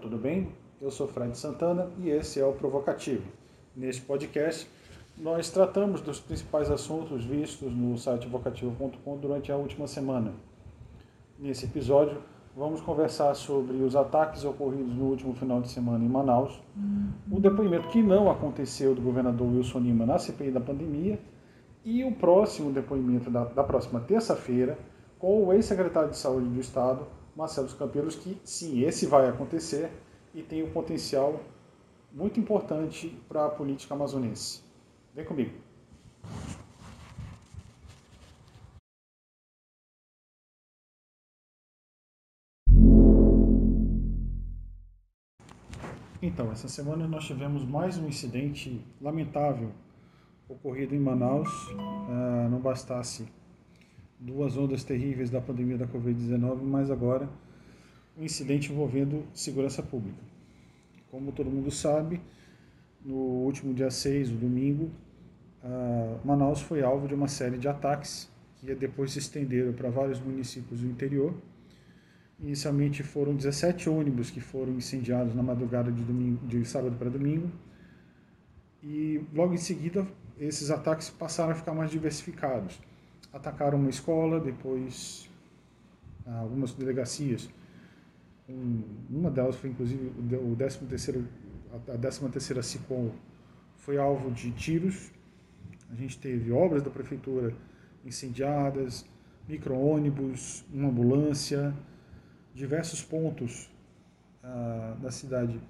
tudo bem? Eu sou Fred Santana e esse é o Provocativo. Neste podcast, nós tratamos dos principais assuntos vistos no site vocativo.com durante a última semana. Nesse episódio, vamos conversar sobre os ataques ocorridos no último final de semana em Manaus, o depoimento que não aconteceu do governador Wilson Lima na CPI da pandemia e o próximo depoimento da, da próxima terça-feira com o ex-secretário de Saúde do Estado, Marcelo Campelos, que sim, esse vai acontecer e tem um potencial muito importante para a política amazonense. Vem comigo. Então, essa semana nós tivemos mais um incidente lamentável ocorrido em Manaus. Uh, não bastasse duas ondas terríveis da pandemia da Covid-19, mas agora um incidente envolvendo segurança pública. Como todo mundo sabe, no último dia 6, o domingo, Manaus foi alvo de uma série de ataques que depois se estenderam para vários municípios do interior. Inicialmente foram 17 ônibus que foram incendiados na madrugada de, domingo, de sábado para domingo. E logo em seguida, esses ataques passaram a ficar mais diversificados atacaram uma escola, depois algumas delegacias. Um, uma delas foi inclusive o 13 terceiro, a 13 terceira SICOM foi alvo de tiros. A gente teve obras da prefeitura incendiadas, micro-ônibus, uma ambulância, diversos pontos ah, da cidade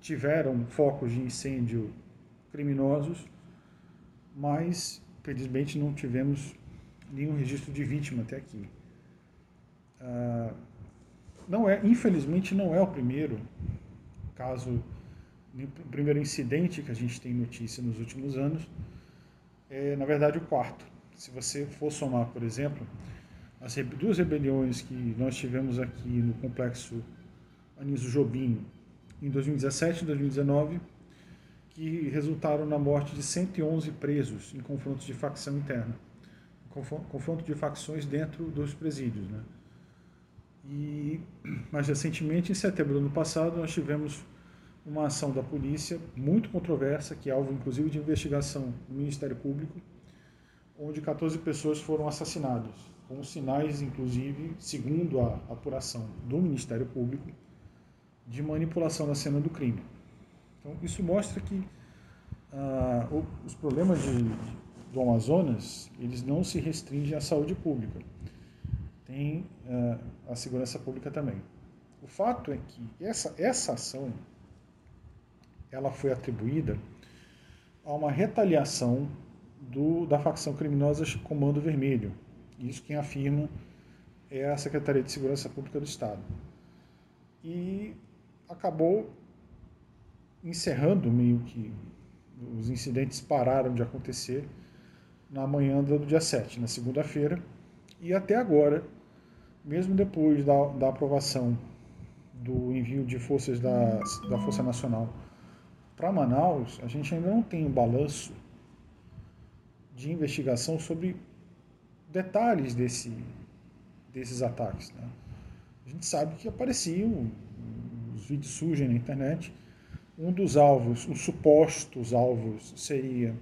tiveram focos de incêndio criminosos, mas felizmente não tivemos nenhum registro de vítima até aqui. Ah, não é, infelizmente, não é o primeiro caso, o primeiro incidente que a gente tem notícia nos últimos anos. É, na verdade, o quarto. Se você for somar, por exemplo, as duas rebeliões que nós tivemos aqui no complexo Aniso Jobim em 2017 e 2019, que resultaram na morte de 111 presos em confrontos de facção interna confronto de facções dentro dos presídios. Né? E mais recentemente, em setembro do ano passado, nós tivemos uma ação da polícia muito controversa, que é alvo inclusive de investigação do Ministério Público, onde 14 pessoas foram assassinadas, com sinais, inclusive, segundo a apuração do Ministério Público, de manipulação na cena do crime. Então, isso mostra que ah, os problemas de, de do Amazonas, eles não se restringem à saúde pública. Tem uh, a segurança pública também. O fato é que essa, essa ação ela foi atribuída a uma retaliação do, da facção criminosa Comando Vermelho. Isso quem afirma é a Secretaria de Segurança Pública do Estado. E acabou encerrando meio que os incidentes pararam de acontecer na manhã do dia 7, na segunda-feira, e até agora, mesmo depois da, da aprovação do envio de forças da, da Força Nacional para Manaus, a gente ainda não tem um balanço de investigação sobre detalhes desse, desses ataques. Né? A gente sabe que apareciam, os vídeos surgem na internet, um dos alvos, os supostos alvos, seria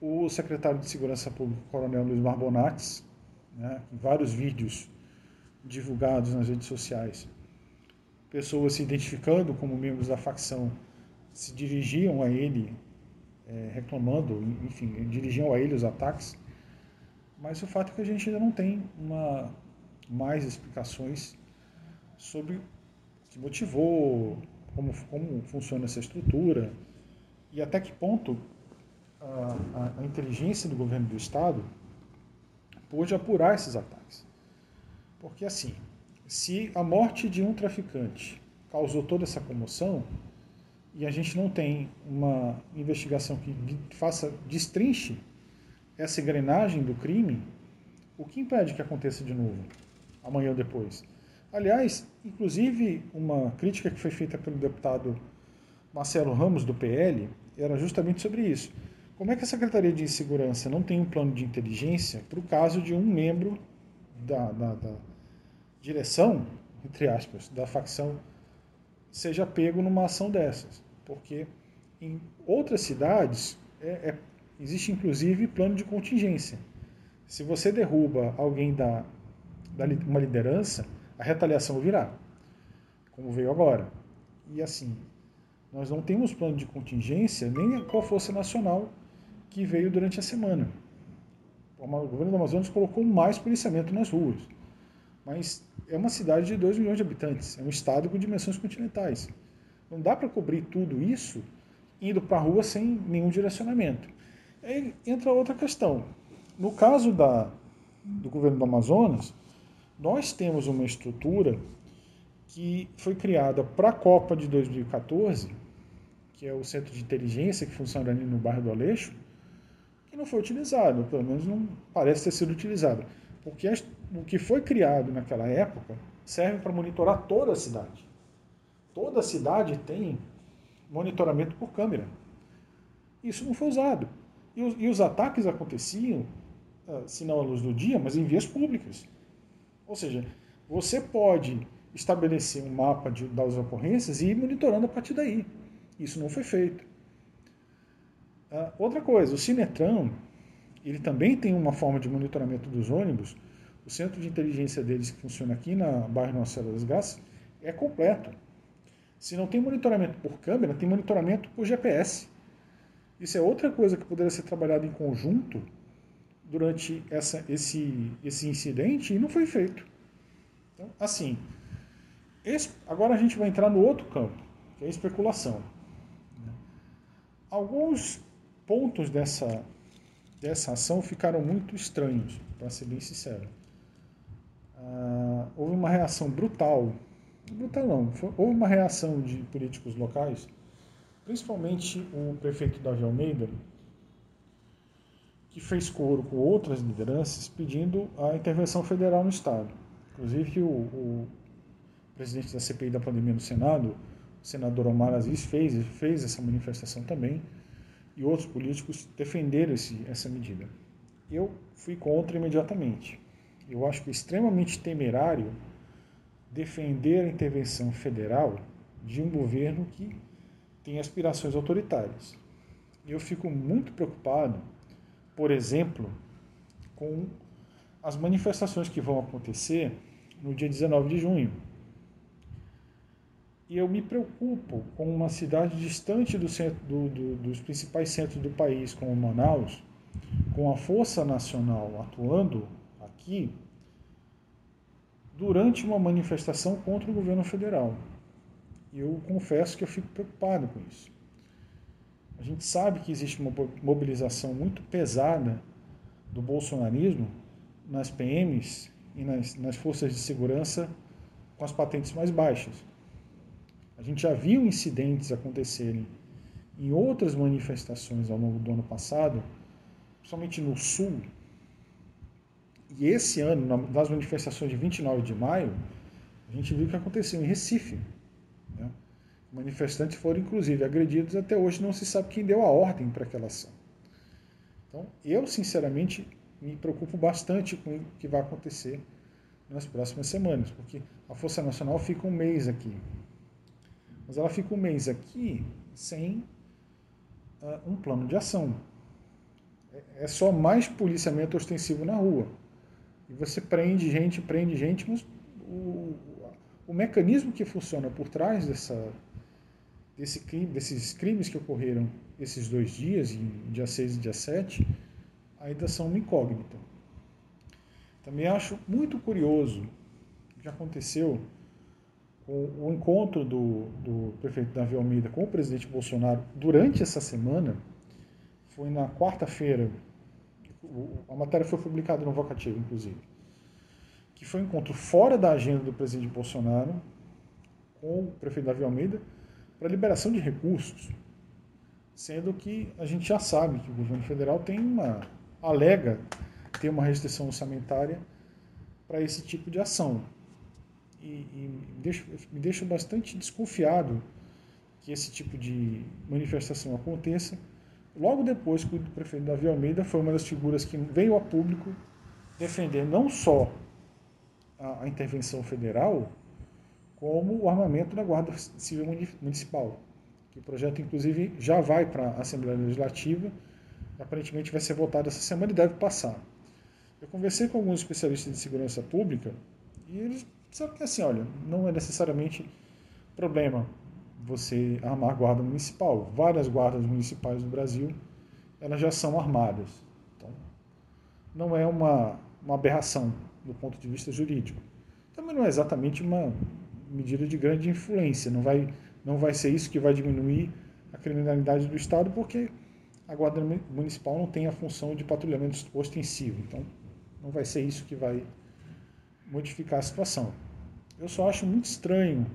o secretário de Segurança Pública, Coronel Luiz Marbonates, né, em vários vídeos divulgados nas redes sociais, pessoas se identificando como membros da facção se dirigiam a ele é, reclamando, enfim, dirigiam a ele os ataques, mas o fato é que a gente ainda não tem uma, mais explicações sobre o que motivou, como, como funciona essa estrutura e até que ponto a, a, inteligência do governo do Estado pôde apurar esses ataques. Porque, assim, se a morte de um traficante causou toda essa comoção e a gente não tem uma investigação que faça, destrinche essa engrenagem do crime, o que impede que aconteça de novo, amanhã ou depois? Aliás, inclusive, uma crítica que foi feita pelo deputado Marcelo Ramos, do PL, era justamente sobre isso. Como é que a Secretaria de Segurança não tem um plano de inteligência para o caso de um membro da, da, da, direção, entre aspas, da facção seja pego numa ação dessas, porque em outras cidades é, é, existe inclusive plano de contingência. Se você derruba alguém da, da uma liderança, a retaliação virá, como veio agora. E assim, nós não temos plano de contingência nem com a Força Nacional que veio durante a semana. O governo do Amazonas colocou mais policiamento nas ruas. Mas é uma cidade de 2 milhões de habitantes, é um estado com dimensões continentais. Não dá para cobrir tudo isso indo para a rua sem nenhum direcionamento. Aí entra outra questão. No caso da, do governo do Amazonas, nós temos uma estrutura que foi criada para a Copa de 2014, que é o centro de inteligência que funciona ali no bairro do Aleixo, que não foi utilizado, pelo menos não parece ter sido utilizado. Porque o que foi criado naquela época serve para monitorar toda a cidade. Toda a cidade tem monitoramento por câmera. Isso não foi usado. E os, e os ataques aconteciam, ah, se não à luz do dia, mas em vias públicas. Ou seja, você pode estabelecer um mapa de, das ocorrências e ir monitorando a partir daí. Isso não foi feito. Uh, outra coisa, o Cinetran, ele também tem uma forma de monitoramento dos ônibus. O centro de inteligência deles, que funciona aqui na bairro Nossa Senhora das Graças, é completo. Se não tem monitoramento por câmera, tem monitoramento por GPS. Isso é outra coisa que poderia ser trabalhada em conjunto durante essa, esse, esse incidente e não foi feito. Então, assim, esse, agora a gente vai entrar no outro campo, que é a especulação. Alguns pontos dessa, dessa ação ficaram muito estranhos, para ser bem sincero. Ah, houve uma reação brutal, brutal não, foi, houve uma reação de políticos locais, principalmente o prefeito Davi Almeida, que fez coro com outras lideranças pedindo a intervenção federal no Estado. Inclusive, o, o presidente da CPI da pandemia no Senado, o senador Omar Aziz, fez, fez essa manifestação também, e outros políticos defenderam esse, essa medida. Eu fui contra imediatamente. Eu acho que é extremamente temerário defender a intervenção federal de um governo que tem aspirações autoritárias. Eu fico muito preocupado, por exemplo, com as manifestações que vão acontecer no dia 19 de junho. E eu me preocupo com uma cidade distante do centro, do, do, dos principais centros do país, como Manaus, com a Força Nacional atuando aqui, durante uma manifestação contra o governo federal. E eu confesso que eu fico preocupado com isso. A gente sabe que existe uma mobilização muito pesada do bolsonarismo nas PMs e nas, nas forças de segurança com as patentes mais baixas. A gente já viu incidentes acontecerem em outras manifestações ao longo do ano passado, principalmente no Sul, e esse ano, nas manifestações de 29 de maio, a gente viu o que aconteceu em Recife. Né? Manifestantes foram, inclusive, agredidos. Até hoje não se sabe quem deu a ordem para aquela ação. Então, eu, sinceramente, me preocupo bastante com o que vai acontecer nas próximas semanas, porque a Força Nacional fica um mês aqui. Mas ela fica um mês aqui sem uh, um plano de ação. É, é só mais policiamento ostensivo na rua. E você prende gente, prende gente, mas o, o mecanismo que funciona por trás dessa, desse crime, desses crimes que ocorreram esses dois dias, em dia 6 e dia 7, ainda são uma incógnita. Também acho muito curioso o que aconteceu com o encontro do, do prefeito Davi Almeida com o presidente Bolsonaro durante essa semana. Foi na quarta-feira, a matéria foi publicada no Vocativo, inclusive, que foi um encontro fora da agenda do presidente Bolsonaro com o prefeito Davi Almeida para liberação de recursos, sendo que a gente já sabe que o governo federal tem uma alega ter uma restrição orçamentária para esse tipo de ação. E, e me, deixa, me bastante desconfiado que esse tipo de manifestação aconteça, Logo depois que o prefeito Davi Almeida foi uma das figuras que veio a público defender não só a, a intervenção federal, como o armamento da Guarda Civil Municipal, que o projeto, inclusive, já vai para a Assembleia Legislativa, aparentemente vai ser votado essa semana e deve passar. Eu conversei com alguns especialistas de segurança pública e eles disseram que, assim, olha, não é necessariamente problema você armar guarda municipal. Várias guardas municipais do Brasil, elas já são armadas. Então, não é uma, uma aberração do ponto de vista jurídico. Também não é exatamente uma medida de grande influência, não vai, não vai ser isso que vai diminuir a criminalidade do Estado, porque a Guarda Municipal não tem a função de patrulhamento ostensivo, então não vai ser isso que vai modificar a situação. Eu só acho muito estranho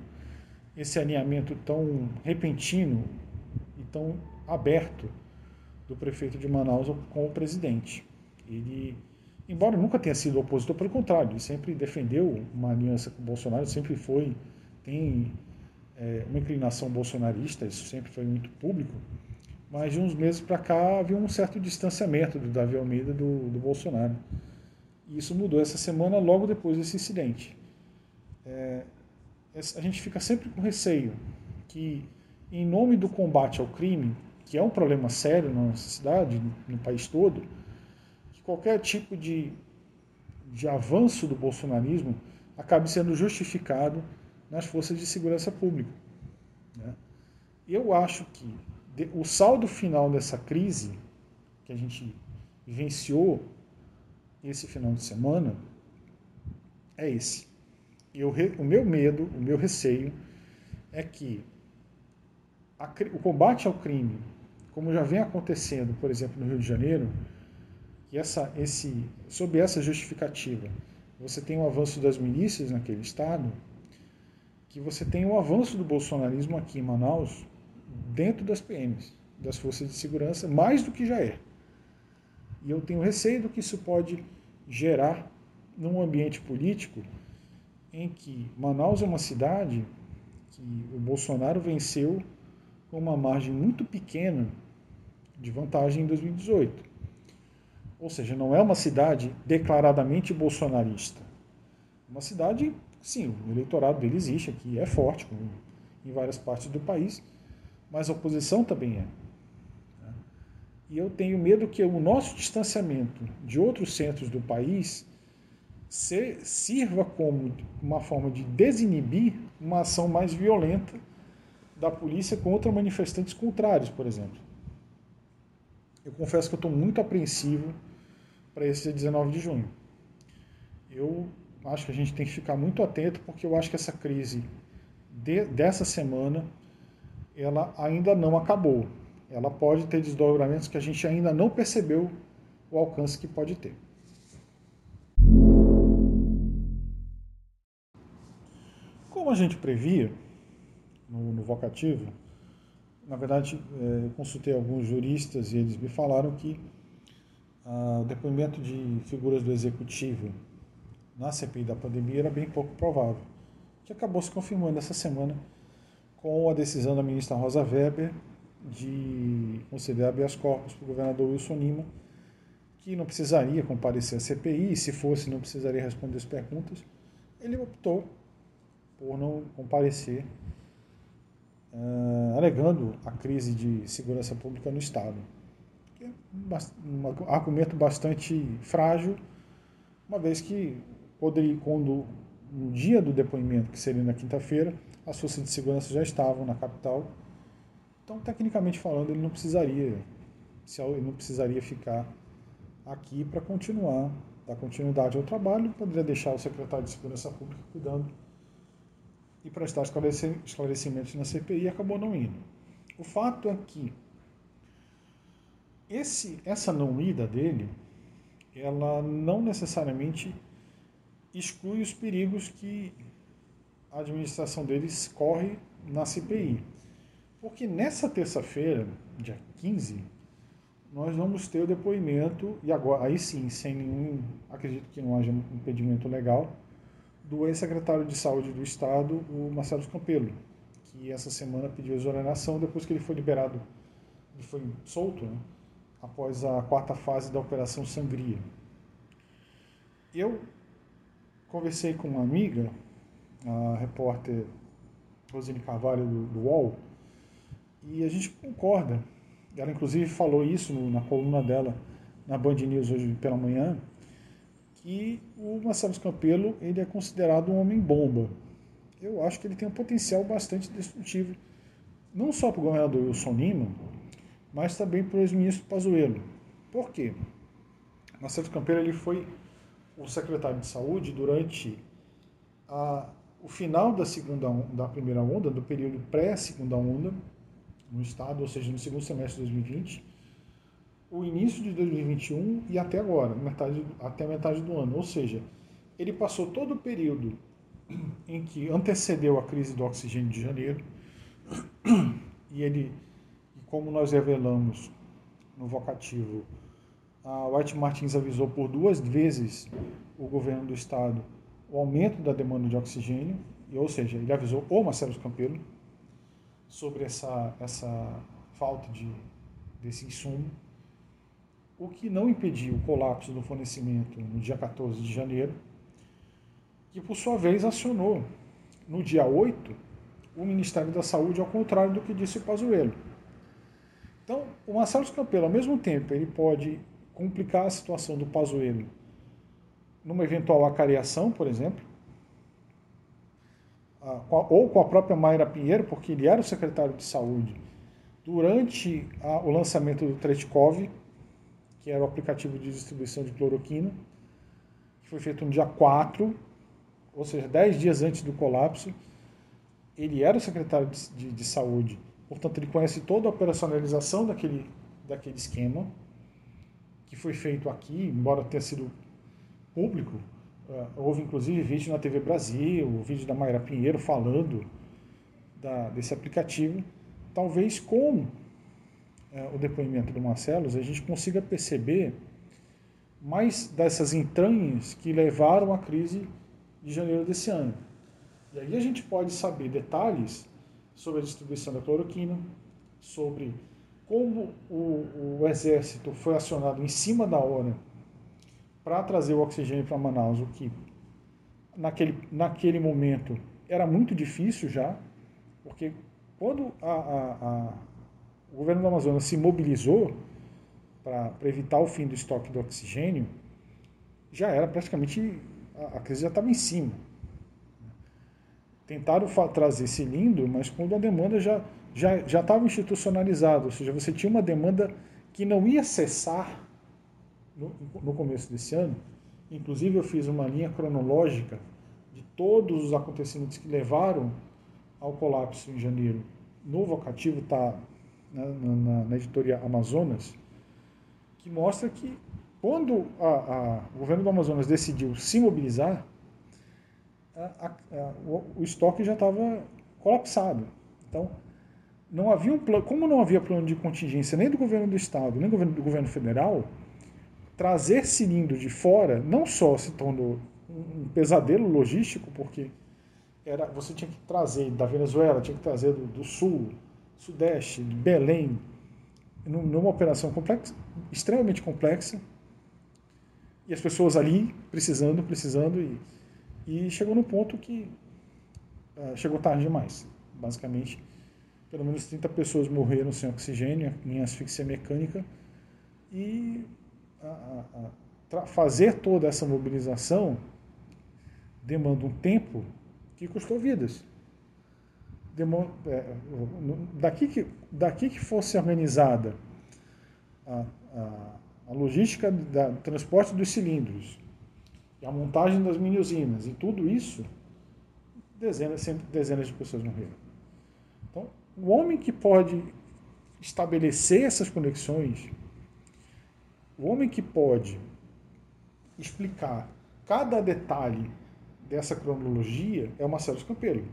esse alinhamento tão repentino e tão aberto do prefeito de Manaus com o presidente. Ele embora nunca tenha sido opositor, pelo contrário, ele sempre defendeu uma aliança com o Bolsonaro, sempre foi, tem é, uma inclinação bolsonarista, isso sempre foi muito público, mas de uns meses para cá havia um certo distanciamento do Davi Almeida do, do Bolsonaro. E isso mudou essa semana, logo depois desse incidente. É, a gente fica sempre com receio que, em nome do combate ao crime, que é um problema sério na nossa cidade, no país todo, qualquer tipo de, de avanço do bolsonarismo acabe sendo justificado nas forças de segurança pública. Né? Eu acho que o saldo final dessa crise que a gente vivenciou esse final de semana é esse. Eu, o meu medo, o meu receio é que a, o combate ao crime, como já vem acontecendo, por exemplo, no Rio de Janeiro, que essa, esse, sob essa justificativa, você tem o avanço das milícias naquele estado, que você tem o avanço do bolsonarismo aqui em Manaus dentro das PMs, das forças de segurança, mais do que já é. E eu tenho receio do que isso pode gerar num ambiente político em que Manaus é uma cidade que o Bolsonaro venceu com uma margem muito pequena de vantagem em 2018. Ou seja, não é uma cidade declaradamente bolsonarista. Uma cidade, sim, o eleitorado dele existe aqui, é forte, como em várias partes do país, mas a oposição também é. E eu tenho medo que o nosso distanciamento de outros centros do país sirva como uma forma de desinibir uma ação mais violenta da polícia contra manifestantes contrários, por exemplo. Eu confesso que eu estou muito apreensivo para esse dia 19 de junho. Eu acho que a gente tem que ficar muito atento porque eu acho que essa crise de, dessa semana ela ainda não acabou. Ela pode ter desdobramentos que a gente ainda não percebeu o alcance que pode ter. Como a gente previa no, no vocativo, na verdade, é, consultei alguns juristas e eles me falaram que o depoimento de figuras do executivo na CPI da pandemia era bem pouco provável, que acabou se confirmando essa semana com a decisão da ministra Rosa Weber de conceder habeas corpus para o governador Wilson Lima, que não precisaria comparecer à CPI, e se fosse não precisaria responder as perguntas. Ele optou por não comparecer, uh, alegando a crise de segurança pública no Estado um argumento bastante frágil, uma vez que poderia, quando no dia do depoimento, que seria na quinta-feira, as forças de segurança já estavam na capital. Então, tecnicamente falando, ele não precisaria, ele não precisaria ficar aqui para continuar, dar continuidade ao trabalho, poderia deixar o secretário de Segurança Pública cuidando e prestar esclarecimentos na CPI acabou não indo. O fato é que esse, essa não ida dele, ela não necessariamente exclui os perigos que a administração deles corre na CPI. Porque nessa terça-feira, dia 15, nós vamos ter o depoimento, e agora, aí sim, sem nenhum, acredito que não haja impedimento legal, do ex-secretário de Saúde do Estado, o Marcelo Campelo, que essa semana pediu exoneração depois que ele foi liberado, ele foi solto, né? após a quarta fase da Operação Sangria. Eu conversei com uma amiga a repórter Rosine Carvalho do, do UOL, e a gente concorda. Ela inclusive falou isso na coluna dela na Band News hoje pela manhã, que o Marcelo Campelo ele é considerado um homem bomba. Eu acho que ele tem um potencial bastante destrutivo, não só para o governador Wilson Lima, mas também para o ex-ministro Pazuello. Por quê? Marcelo Campelo ele foi o secretário de saúde durante a, o final da segunda da primeira onda, do período pré-segunda onda no estado, ou seja, no segundo semestre de 2020, o início de 2021 e até agora, metade, até a metade do ano. Ou seja, ele passou todo o período em que antecedeu a crise do oxigênio de janeiro e ele, como nós revelamos no vocativo, a White Martins avisou por duas vezes o governo do estado o aumento da demanda de oxigênio, ou seja, ele avisou o Marcelo Campelo sobre essa, essa falta de, desse insumo, o que não impediu o colapso do fornecimento no dia 14 de janeiro, que por sua vez acionou no dia 8 o Ministério da Saúde, ao contrário do que disse o Pazuello. Então, o Marcelo Campelo, ao mesmo tempo, ele pode complicar a situação do Pazuello numa eventual acareação, por exemplo, ou com a própria Mayra Pinheiro, porque ele era o secretário de saúde durante o lançamento do Tretkov, que era o aplicativo de distribuição de cloroquina, que foi feito no dia 4, ou seja, 10 dias antes do colapso. Ele era o secretário de, de, de saúde, portanto, ele conhece toda a operacionalização daquele, daquele esquema que foi feito aqui, embora tenha sido público. Uh, houve inclusive vídeo na TV Brasil, o vídeo da Mayra Pinheiro falando da, desse aplicativo. Talvez com o depoimento do Marcelo a gente consiga perceber mais dessas entranhas que levaram à crise de janeiro desse ano. E aí a gente pode saber detalhes sobre a distribuição da cloroquina, sobre como o, o exército foi acionado em cima da hora para trazer o oxigênio para Manaus, o que naquele, naquele momento era muito difícil já, porque quando a, a, o governo do Amazonas se mobilizou para evitar o fim do estoque de oxigênio, já era praticamente, a, a crise já estava em cima. Tentaram trazer cilindro, mas quando a demanda já já já estava institucionalizada, ou seja, você tinha uma demanda que não ia cessar no, no começo desse ano. Inclusive eu fiz uma linha cronológica de todos os acontecimentos que levaram ao colapso em janeiro. No vocativo está na, na, na, editoria Amazonas, que mostra que quando a, a, o governo do Amazonas decidiu se mobilizar, a, o, o estoque já estava colapsado. Então, não havia um plano, como não havia plano de contingência nem do governo do estado, nem do governo, do governo federal, trazer cilindro de fora não só se tornou um pesadelo logístico, porque era, você tinha que trazer da Venezuela, tinha que trazer do, do sul, sudeste, de Belém, numa operação complexa, extremamente complexa, e as pessoas ali precisando, precisando, e, e chegou no ponto que uh, chegou tarde demais, basicamente pelo menos 30 pessoas morreram sem oxigênio, em asfixia mecânica, e a, a, a fazer toda essa mobilização demanda um tempo que custou vidas. É, daqui, que, daqui que fosse organizada a, a, a logística do transporte dos cilindros, a montagem das mini usinas e tudo isso, dezenas, dezenas de pessoas morreram. Então, o homem que pode estabelecer essas conexões, o homem que pode explicar cada detalhe dessa cronologia é o Marcelo Campelo.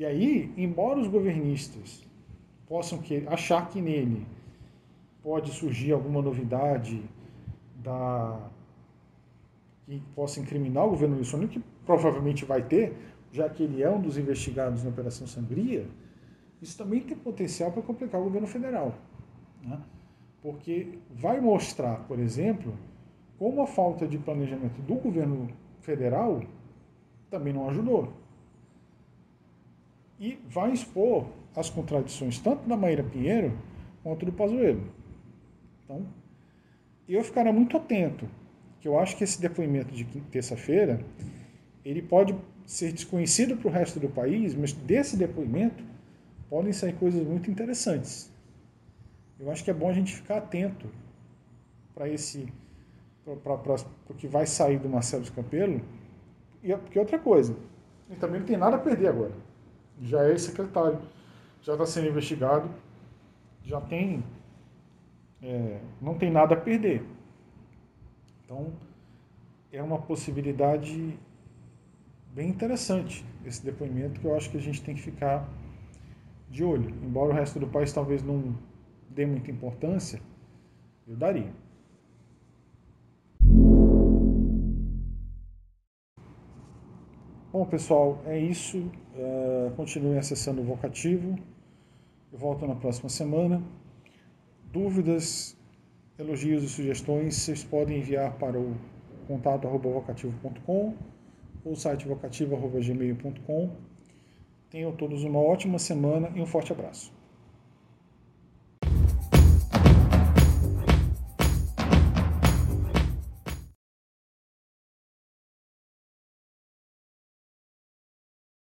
E aí, embora os governistas possam que, achar que nele pode surgir alguma novidade da que possa incriminar o governo Wilson, que provavelmente vai ter, já que ele é um dos investigados na Operação Sangria, isso também tem potencial para complicar o governo federal. Né? Porque vai mostrar, por exemplo, como a falta de planejamento do governo federal também não ajudou. E vai expor as contradições tanto da Maíra Pinheiro quanto do Pazuello. Então, eu ficaria muito atento, que eu acho que esse depoimento de terça-feira, ele pode ser desconhecido para o resto do país, mas desse depoimento podem sair coisas muito interessantes. Eu acho que é bom a gente ficar atento para esse para o que vai sair do Marcelo Escampelo, e porque outra coisa, ele também não tem nada a perder agora. Já é secretário, já está sendo investigado, já tem é, não tem nada a perder. Então é uma possibilidade bem interessante esse depoimento que eu acho que a gente tem que ficar de olho. Embora o resto do país talvez não dê muita importância, eu daria. Bom, pessoal, é isso. Uh, continuem acessando o Vocativo. Eu volto na próxima semana. Dúvidas, elogios e sugestões vocês podem enviar para o contato vocativo.com ou site vocativo.gmail.com. Tenham todos uma ótima semana e um forte abraço.